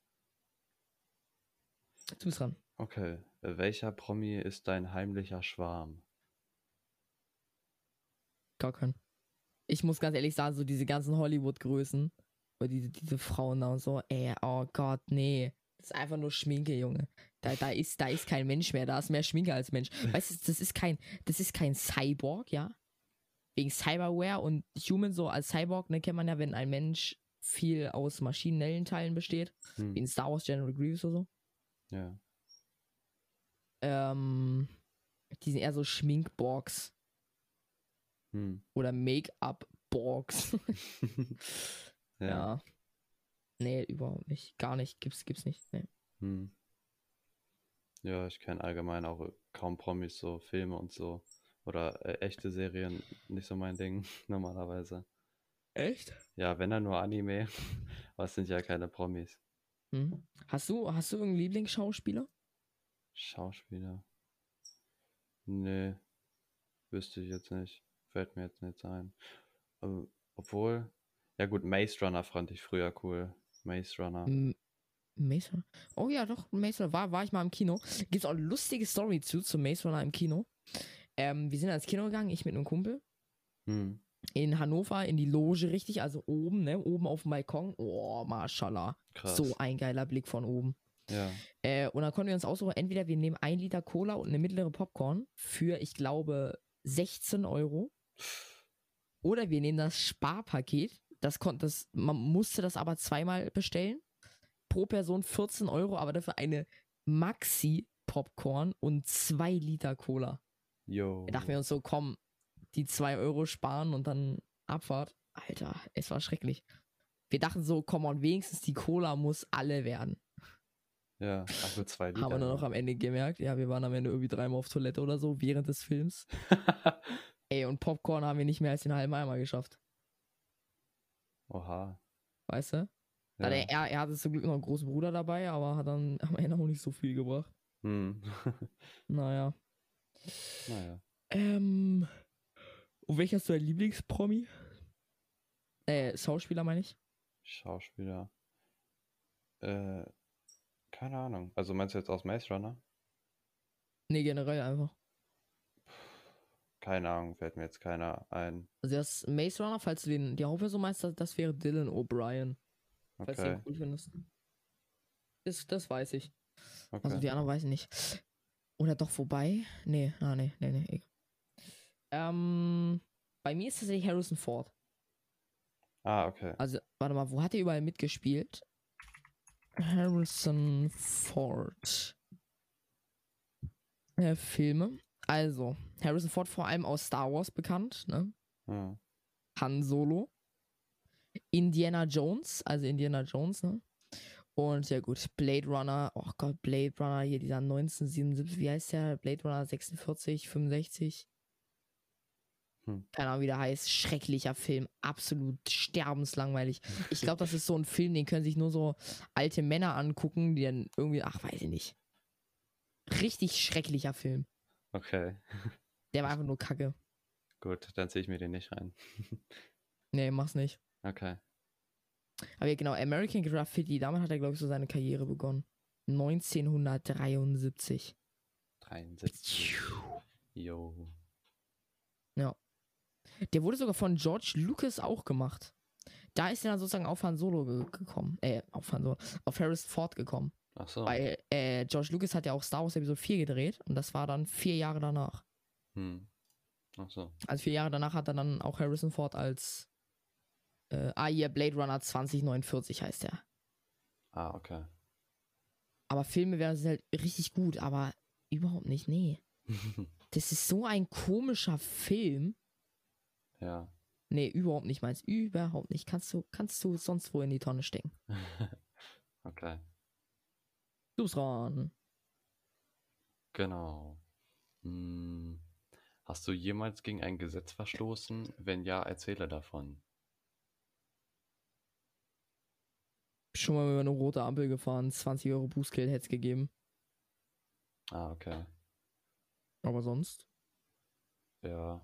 Du bist dran. Okay. Welcher Promi ist dein heimlicher Schwarm? Gar keinen. Ich muss ganz ehrlich sagen, so diese ganzen Hollywood-Größen, oder diese, diese Frauen da und so, ey, oh Gott, nee. Das ist einfach nur Schminke, Junge. Da, da, ist, da ist kein Mensch mehr, da ist mehr Schminke als Mensch. Weißt du, das ist kein, das ist kein Cyborg, ja? Wegen Cyberware und Human so als Cyborg, ne, kennt man ja, wenn ein Mensch viel aus maschinellen Teilen besteht, Hm. wie in Star Wars General Grievous oder so. Ja. Ähm, die sind eher so Schminkborgs Hm. oder Make-up-Borgs. *laughs* ja. Ja. Nee, überhaupt nicht. Gar nicht. Gibt's, gibt's nicht. Nee. Hm. Ja, ich kenne allgemein auch kaum Promis, so Filme und so. Oder äh, echte Serien, nicht so mein Ding, *laughs* normalerweise. Echt? Ja, wenn dann nur Anime, *laughs* es sind ja keine Promis. Hm. Hast du, hast du irgendeinen Lieblingsschauspieler? Schauspieler. Nee, wüsste ich jetzt nicht. Fällt mir jetzt nicht ein. Aber, obwohl, ja gut, Maze Runner fand ich früher cool. Maze Runner. M Maze Runner? Oh ja, doch, Maze Runner. War, war ich mal im Kino. Gibt's auch eine lustige Story zu, zum Maze Runner im Kino. Ähm, wir sind ins Kino gegangen, ich mit einem Kumpel. Hm. In Hannover, in die Loge, richtig, also oben, ne? Oben auf dem Balkon. Oh, mashallah. Krass. So ein geiler Blick von oben. Ja. Äh, und dann konnten wir uns aussuchen, entweder wir nehmen ein Liter Cola und eine mittlere Popcorn für, ich glaube, 16 Euro. Oder wir nehmen das Sparpaket. Das konnte das, man musste das aber zweimal bestellen. Pro Person 14 Euro, aber dafür eine Maxi-Popcorn und zwei Liter Cola. Jo. Da dachten wir uns so, komm, die zwei Euro sparen und dann Abfahrt. Alter, es war schrecklich. Wir dachten so, komm on, wenigstens die Cola muss alle werden. Ja, für zwei Liter. Haben wir dann noch am Ende gemerkt. Ja, wir waren am Ende irgendwie dreimal auf Toilette oder so während des Films. *laughs* Ey, und Popcorn haben wir nicht mehr als den halben Eimer geschafft. Oha. Weißt du? Ja. Also er, er hatte zum Glück noch einen großen Bruder dabei, aber hat dann *laughs* am Ende auch nicht so viel gebracht. Hm. *laughs* Naja. naja. Ähm. Und welcher ist dein Lieblingspromi? Äh, Schauspieler meine ich. Schauspieler. Äh, keine Ahnung. Also meinst du jetzt aus Maze Runner? Nee, generell einfach. keine Ahnung, fällt mir jetzt keiner ein. Also das Maze Runner, falls du den, die Hauptperson meinst, das, das wäre Dylan O'Brien. Falls du Okay, den cool findest. Das, das weiß ich. okay. Also die anderen weiß ich nicht. Oder doch vorbei? Nee, ah, nee, nee, nee. Ähm, bei mir ist tatsächlich Harrison Ford. ah, okay. Also, warte mal, wo hat er überall mitgespielt? Harrison Ford. Äh, Filme. Also, Harrison Ford vor allem aus Star Wars bekannt, ne? Ja. Han Solo. Indiana Jones, also Indiana Jones, ne? Und ja gut, Blade Runner, oh Gott, Blade Runner, hier dieser 1977, wie heißt der? Blade Runner 46, 65. Hm. Keine Ahnung, wie der heißt. Schrecklicher Film, absolut sterbenslangweilig. Ich glaube, das ist so ein Film, den können sich nur so alte Männer angucken, die dann irgendwie, ach, weiß ich nicht. Richtig schrecklicher Film. Okay, Der war einfach nur kacke. gut, dann ziehe ich mir den nicht rein. *laughs* Nee, mach's nicht. Okay. Aber ja, genau, American Graffiti, damit hat er, glaube ich, so seine Karriere begonnen. 1973. 73. Jo. Der wurde sogar von George Lucas auch gemacht. Da ist er dann sozusagen auf Han Solo ge gekommen. Äh, auf Han Solo. Auf Harrison Ford gekommen. Ach so. Weil äh, George Lucas hat ja auch Star Wars Episode 4 gedreht und das war dann vier Jahre danach. Hm. Ach so. Also vier Jahre danach hat er dann auch Harrison Ford als äh, ah, hier, Blade Runner 2049 heißt er. Ah, okay. Aber Filme wären halt richtig gut, aber überhaupt nicht, nee. *laughs* Das ist so ein komischer Film. Ja. Nee, überhaupt nicht meins. Überhaupt nicht. Kannst du, kannst du sonst wo in die Tonne stecken. *laughs* okay. Du bist dran. Genau. Hm. Hast du jemals gegen ein Gesetz verstoßen? Wenn ja, erzähle davon. Schon mal über eine rote Ampel gefahren, 20 Euro Bußgeld hätte es gegeben. Ah, okay. Aber sonst, Ja.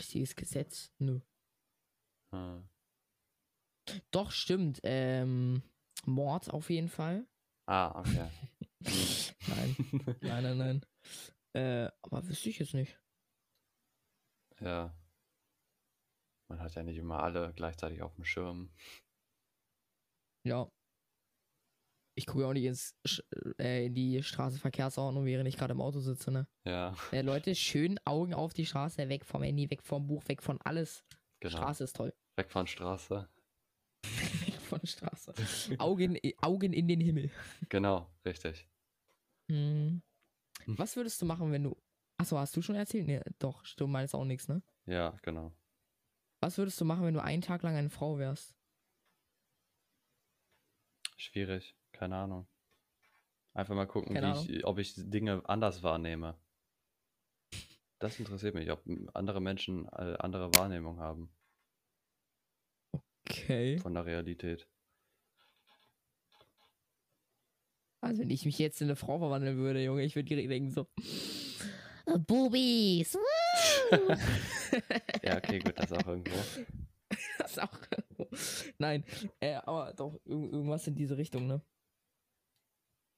Richtiges Gesetz? Nö. Hm. Doch, stimmt. Ähm, Mord auf jeden Fall. Ah, okay. *laughs* Nein, *laughs* nein, nein, nein. Äh, aber wüsste ich jetzt nicht. ja. Man hat ja nicht immer alle gleichzeitig auf dem Schirm. Ja. Ich gucke auch nicht ins, äh, in die Straßenverkehrsordnung, während ich gerade im Auto sitze, ne? Ja, Äh, Leute, schön Augen auf die Straße, weg vom Handy, weg vom Buch, weg von alles. genau. Straße ist toll. Weg von Straße. *laughs* weg von Straße. Augen, Augen in den Himmel. Genau, richtig. Hm. Hm. Was würdest du machen, wenn du. Achso, hast du schon erzählt? Nee, doch, du meinst auch nichts, ne? Ja, genau. Was würdest du machen, wenn du einen Tag lang eine Frau wärst? Schwierig. Keine Ahnung. Einfach mal gucken, ich, ob ich Dinge anders wahrnehme. Das interessiert mich, ob andere Menschen äh, andere Wahrnehmung haben Okay. von der Realität. Also, wenn ich mich jetzt in eine Frau verwandeln würde, Junge, ich würde direkt denken so. "Äh, Boobies! woo!" Ja, okay, gut, das auch irgendwo. *laughs* das auch. Nein, äh, aber doch irg- irgendwas in diese Richtung, ne?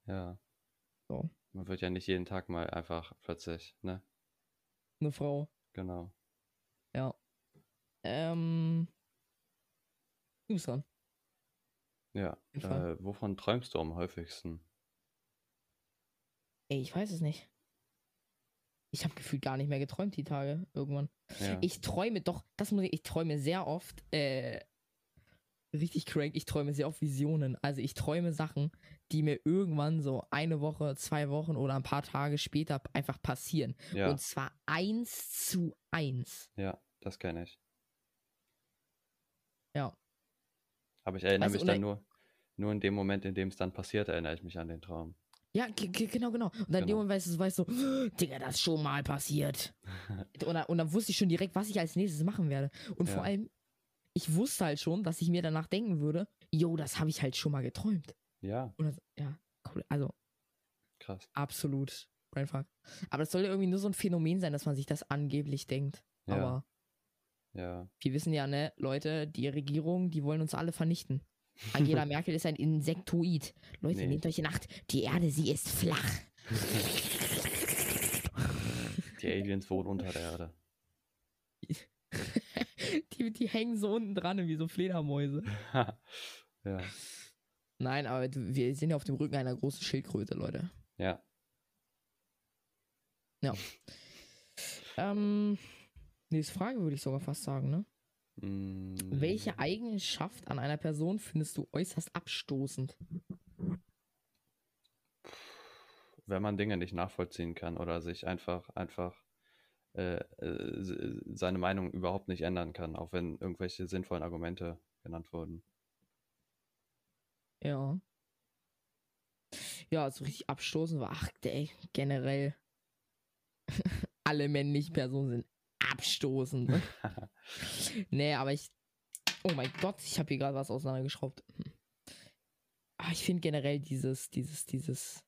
Ja. So. Man wird ja nicht jeden Tag mal einfach plötzlich, ne? Eine Frau. Genau. Ja. Ähm. Du bist dran. Ja. Äh, wovon träumst du am häufigsten? Ey, ich weiß es nicht. Ich habe gefühlt gar nicht mehr geträumt die Tage irgendwann. Ja. Ich träume doch, das muss ich, ich träume sehr oft, äh, richtig crank, ich träume sehr oft Visionen. Also ich träume Sachen, die mir irgendwann so eine Woche, zwei Wochen oder ein paar Tage später einfach passieren. ja, Und zwar eins zu eins. ja, das kenne ich. Ja. Aber ich erinnere Weißt mich dann nur, nur in dem Moment, in dem es dann passiert, erinnere ich mich an den Traum. Ja, ge- ge- genau, genau. Und dann in dem Genau. Moment weißt du, weißt du, so, Digga, das ist schon mal passiert. *laughs* und, dann, und dann wusste ich schon direkt, was ich als nächstes machen werde. Und Ja. vor allem, ich wusste halt schon, dass ich mir danach denken würde, yo, das habe ich halt schon mal geträumt. Ja, das, ja, cool. Also, krass. absolut. Brainfuck. Aber das soll ja irgendwie nur so ein Phänomen sein, dass man sich das angeblich denkt. Ja. Aber Ja, wir wissen ja, ne, Leute, die Regierung, die wollen uns alle vernichten. Angela *laughs* Merkel ist ein Insektoid. Leute, Nee. nehmt euch in Acht. Die Erde, sie ist flach. Die Aliens wohnen unter der Erde. *laughs* *laughs* die, die hängen so unten dran wie so Fledermäuse. *laughs* ja. Nein, aber wir sind ja auf dem Rücken einer großen Schildkröte, Leute. Ja. Ähm, nächste Frage würde ich sogar fast sagen, ne? Mm, Welche Eigenschaft an einer Person findest du äußerst abstoßend? Wenn man Dinge nicht nachvollziehen kann oder sich einfach, einfach äh, äh, seine Meinung überhaupt nicht ändern kann, auch wenn irgendwelche sinnvollen Argumente genannt wurden. Ja. Ja, so richtig abstoßend war, ach, ey, generell. *laughs* Alle männlichen Personen sind abstoßend. Ne? *laughs* nee, aber ich. Oh mein Gott, ich habe hier gerade was auseinandergeschraubt. Hm. Ah, ich finde generell dieses, dieses, dieses.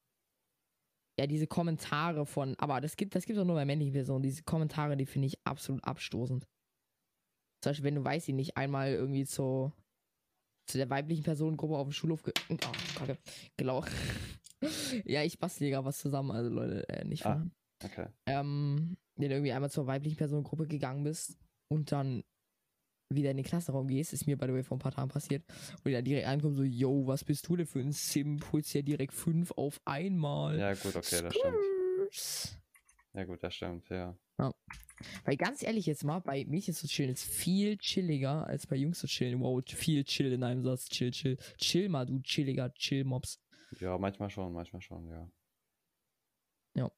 Ja, diese Kommentare von. Aber das gibt, das gibt auch nur bei männlichen Personen. Diese Kommentare, die finde ich absolut abstoßend. Zum Beispiel, wenn du, weiß ich nicht, einmal irgendwie zu, zu der weiblichen Personengruppe auf dem Schulhof ge oh, Kacke, gelaufen. *laughs* ja, ich bastel gerade was zusammen, also Leute, äh, nicht Ah. Okay. ähm, wenn du irgendwie einmal zur weiblichen Personengruppe gegangen bist und dann wieder in den Klassenraum gehst, ist mir by the way vor ein paar Tagen passiert, und die dann direkt ankommen, so, yo, was bist du denn für ein Simp, holst ja direkt fünf auf einmal. Ja, gut, okay, das stimmt. Ja, gut, das stimmt, ja. Weil ganz ehrlich jetzt mal, bei Mädchen zu chillen ist viel chilliger als bei Jungs zu chillen. Wow, viel chill in einem Satz. Chill, chill. Chill mal, du chilliger Chill-Mobs. Ja, manchmal schon, manchmal schon, ja. Ja.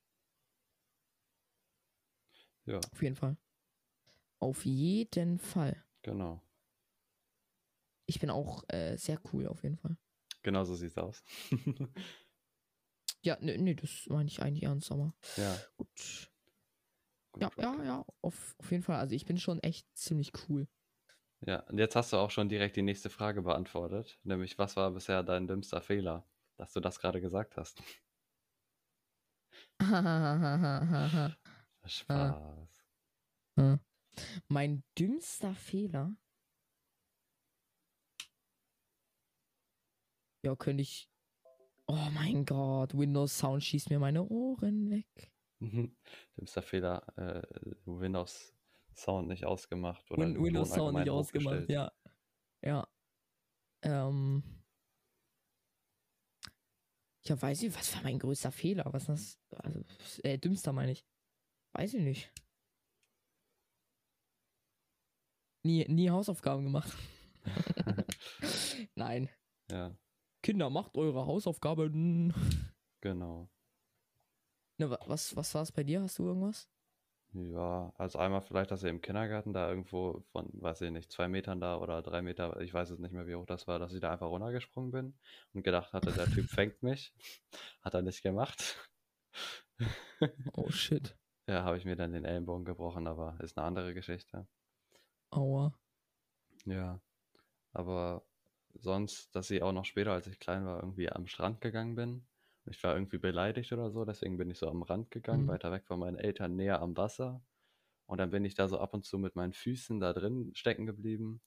Ja, Auf jeden Fall. Auf jeden Fall. Genau. Ich bin auch äh, sehr cool, auf jeden Fall. Genau so sieht's aus. Ja, nee, nee, das meine ich eigentlich ernst, aber ja. gut. Gut, Ja, ja, ja, auf, auf jeden Fall. Also ich bin schon echt ziemlich cool. Ja, und jetzt hast du auch schon direkt die nächste Frage beantwortet, nämlich was war bisher dein dümmster Fehler, dass du das gerade gesagt hast? *laughs* Spaß. Mein dümmster Fehler. Ja, könnte ich. Oh mein Gott, Windows Sound schießt mir meine Ohren weg. Dümmster Fehler, äh, Windows Sound nicht ausgemacht oder Win Windows Sound nicht ausgemacht, ja. Ja. Ähm. Ja, weiß ich, was war mein größter Fehler? Was ist das? Also, äh, dümmster meine ich. Weiß ich nicht. Nie, nie Hausaufgaben gemacht. *laughs* Nein. Ja, Kinder, macht eure Hausaufgaben. genau. Wa- was, was war es bei dir? Hast du irgendwas? Ja, also einmal vielleicht, dass er im Kindergarten da irgendwo von, weiß ich nicht, zwei Metern da oder drei Meter, ich weiß es nicht mehr, wie hoch das war, dass ich da einfach runtergesprungen bin und gedacht hatte, der Typ fängt mich. Hat er nicht gemacht. Oh shit. Ja, habe ich mir dann den Ellenbogen gebrochen, aber ist eine andere Geschichte. Aua. Ja, aber sonst, dass ich auch noch später, als ich klein war, irgendwie am Strand gegangen bin. Ich war irgendwie beleidigt oder so, deswegen bin ich so am Rand gegangen, Mhm. weiter weg von meinen Eltern, näher am Wasser. Und dann bin ich da so ab und zu mit meinen Füßen da drin stecken geblieben.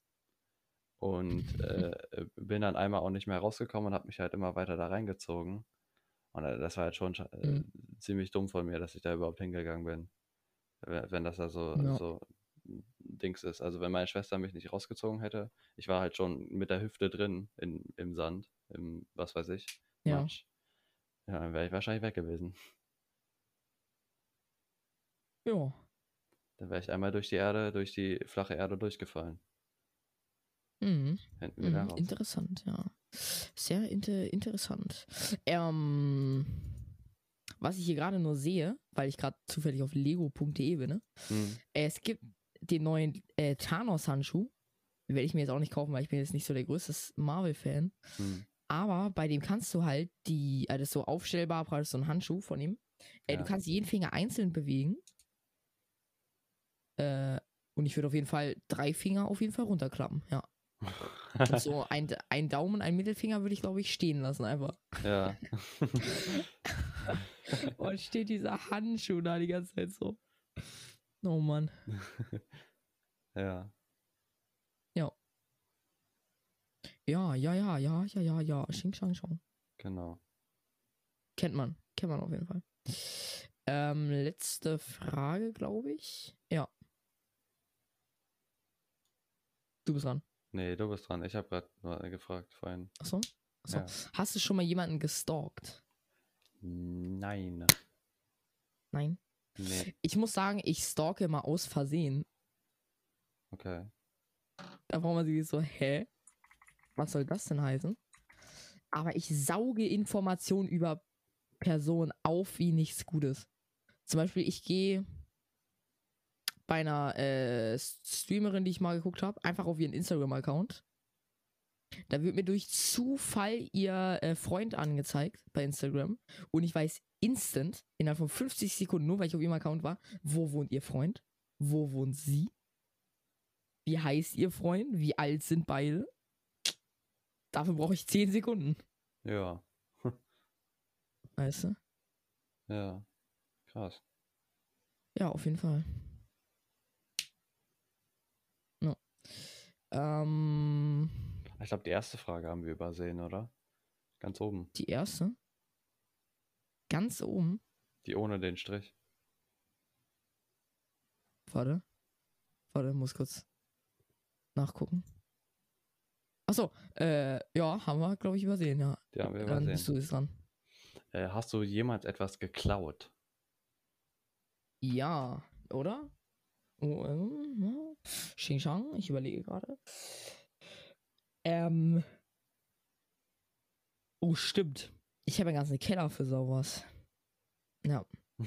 Und *laughs* äh, bin dann einmal auch nicht mehr rausgekommen und habe mich halt immer weiter da reingezogen. Und äh, das war halt schon äh, Mhm. ziemlich dumm von mir, dass ich da überhaupt hingegangen bin. Wenn das da so, Ja. so Dings ist. Also wenn meine Schwester mich nicht rausgezogen hätte, ich war halt schon mit der Hüfte drin in, im Sand, im, was weiß ich, Ja. Matsch. Ja, dann wäre ich wahrscheinlich weg gewesen. Ja. Dann wäre ich einmal durch die Erde, durch die flache Erde durchgefallen. Mhm. Hinten wieder Mhm. raus. Interessant, ja. Sehr inter interessant. Ähm, was ich hier gerade nur sehe, weil ich gerade zufällig auf lego.de bin, ne? Hm. es gibt den neuen äh, Thanos-Handschuh. Werde ich mir jetzt auch nicht kaufen, weil ich bin jetzt nicht so der größte Marvel-Fan. Hm. Aber bei dem kannst du halt die, das ist so aufstellbar, praktisch so ein Handschuh von ihm. Äh, Ja. Du kannst jeden Finger einzeln bewegen. Äh, und ich würde auf jeden Fall drei Finger auf jeden Fall runterklappen, ja. *laughs* Und so ein, ein Daumen, ein Mittelfinger würde ich, glaube ich, stehen lassen einfach. ja. *laughs* Und steht dieser Handschuh da die ganze Zeit so. Oh Mann. *laughs* ja. Ja, ja, ja, ja, ja, ja, ja. Xing, shang, shang. Genau. Kennt man. Kennt man auf jeden Fall. Ähm, letzte Frage, glaube ich. Ja. Du bist dran. Nee, du bist dran. Ich habe gerade nur gefragt vorhin. Achso. Achso. Ja. Hast du schon mal jemanden gestalkt? Nein. Nein. Nee. Ich muss sagen, ich stalke immer aus Versehen. Okay. Da braucht man sich so, hä? Was soll das denn heißen? Aber ich sauge Informationen über Personen auf wie nichts Gutes. Zum Beispiel, ich gehe bei einer äh, Streamerin, die ich mal geguckt habe, einfach auf ihren Instagram-Account. Da wird mir durch Zufall ihr äh, Freund angezeigt bei Instagram. Und ich weiß instant, innerhalb von 50 Sekunden, nur weil ich auf ihrem Account war, wo wohnt ihr Freund? Wo wohnt sie? Wie heißt ihr Freund? Wie alt sind beide? Dafür brauche ich 10 Sekunden. Ja. Weißt du? *laughs* Ja. Krass. Ja, auf jeden Fall. No. Ähm, Ich glaube, die erste Frage haben wir übersehen, oder? Ganz oben. die erste. Ganz oben. Die ohne den Strich. Warte. Warte, muss kurz nachgucken. Achso, äh, ja, haben wir, glaube ich, übersehen, ja. Die haben wir Dann übersehen. bist du jetzt dran. Äh, hast du jemals etwas geklaut? Ja, oder? Oh, ähm, Shang, ich überlege gerade. Ähm. Oh, stimmt. Ich habe einen ganzen Keller für sowas. Ja. *laughs*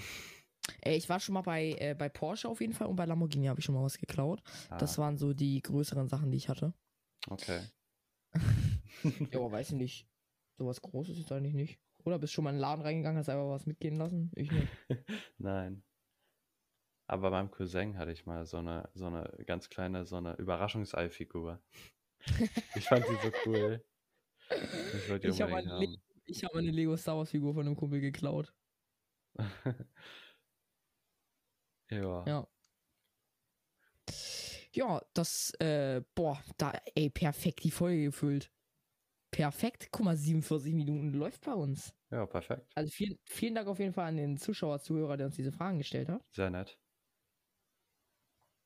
Äh, ich war schon mal bei, äh, bei Porsche auf jeden Fall und bei Lamborghini habe ich schon mal was geklaut. Ah, Das waren so die größeren Sachen, die ich hatte. Okay. *laughs* Ja, aber weiß ich nicht. Sowas Großes ist eigentlich nicht. Oder bist schon mal in den Laden reingegangen, hast einfach was mitgehen lassen? Ich nicht. *laughs* Nein. Aber beim Cousin hatte ich mal so eine, so eine ganz kleine, so eine Überraschungseifigur. Ich fand sie so cool. Ich wollte die Ich unbedingt eine, Le ich hab eine Lego Star Wars Figur von einem Kumpel geklaut. *laughs* ja. Ja. Ja, das, äh, boah, da, ey, perfekt die Folge gefüllt. Perfekt. Guck mal, 47 Minuten läuft bei uns. Ja, perfekt. Also vielen, vielen Dank auf jeden Fall an den Zuschauer, Zuhörer, der uns diese Fragen gestellt hat. Sehr nett.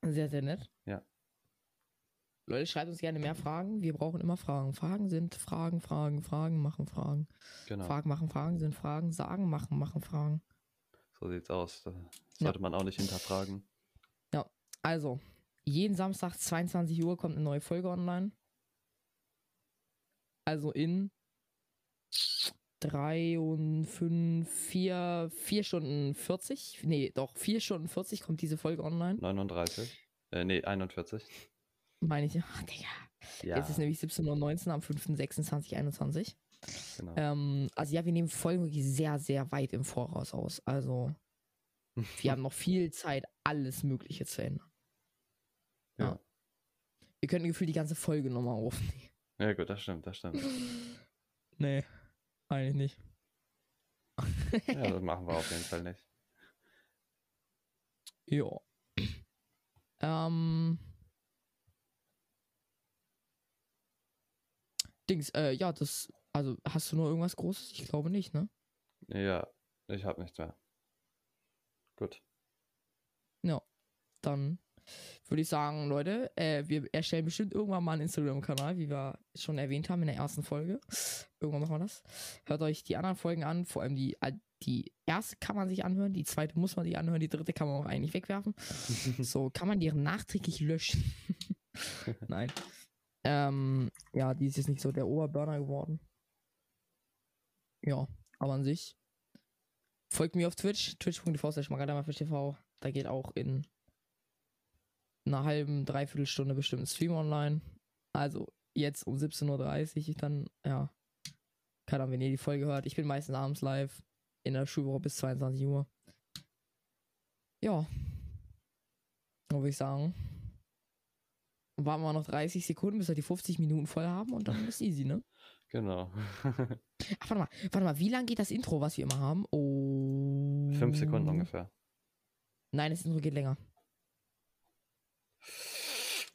Sehr, sehr nett. Ja. Leute, schreibt uns gerne mehr Fragen. Wir brauchen immer Fragen. Fragen sind Fragen, Fragen, Fragen, machen Fragen. Genau. Fragen machen Fragen sind Fragen. Sagen, machen, machen Fragen. So sieht's aus. Das sollte man auch nicht hinterfragen. Also, jeden Samstag 22 Uhr kommt eine neue Folge online. Also in drei und fünf, vier, vier Stunden 40. Nee, doch, vier Stunden 40 kommt diese Folge online. 39. Äh, nee, 41. Meine ich. Ach, Digga. Ja, Jetzt ist nämlich 17.19 Uhr am 5.26.21. genau. Ähm, also ja, wir nehmen Folgen wirklich sehr, sehr weit im Voraus aus. Also *laughs* wir haben noch viel Zeit, alles Mögliche zu ändern. ja. Wir könnten gefühlt die ganze Folge nochmal aufnehmen. ja, gut, das stimmt, das stimmt. *laughs* Nee, eigentlich nicht. Ja, das machen wir auf jeden Fall nicht. *laughs* Ja. Ähm. Dings, äh, ja, das, also hast du noch irgendwas Großes? Ich glaube nicht, ne? Ja, ich habe nichts mehr. Gut. Dann würde ich sagen, Leute, äh, wir erstellen bestimmt irgendwann mal einen Instagram-Kanal, wie wir schon erwähnt haben in der ersten Folge. Irgendwann machen wir das. Hört euch die anderen Folgen an, vor allem die, äh, die erste kann man sich anhören, die zweite muss man sich anhören, die dritte kann man auch eigentlich wegwerfen. *laughs* So, kann man die nachträglich löschen? *laughs* Nein. Ähm, ja, die ist jetzt nicht so der Oberburner geworden. Ja, aber an sich. Folgt mir auf Twitch, twitch.tv slash TV. Da geht auch in einer halben, dreiviertel Stunde bestimmt ein Stream online. Also jetzt um 17.30 Uhr dann, ja. Keine Ahnung, wenn ihr die Folge hört. Ich bin meistens abends live in der Schulwoche bis 22 Uhr. Ja. Würde ich sagen, warten wir noch 30 Sekunden, bis wir die 50 Minuten voll haben und dann ist easy, ne? Genau. *laughs* Ach, warte mal, warte mal, wie lang geht das Intro, was wir immer haben? Oh. Fünf Sekunden ungefähr. Nein, das Intro geht länger.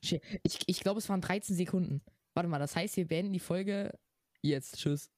Ich, ich glaube, es waren 13 Sekunden. Warte mal, das heißt, wir beenden die Folge jetzt. Tschüss.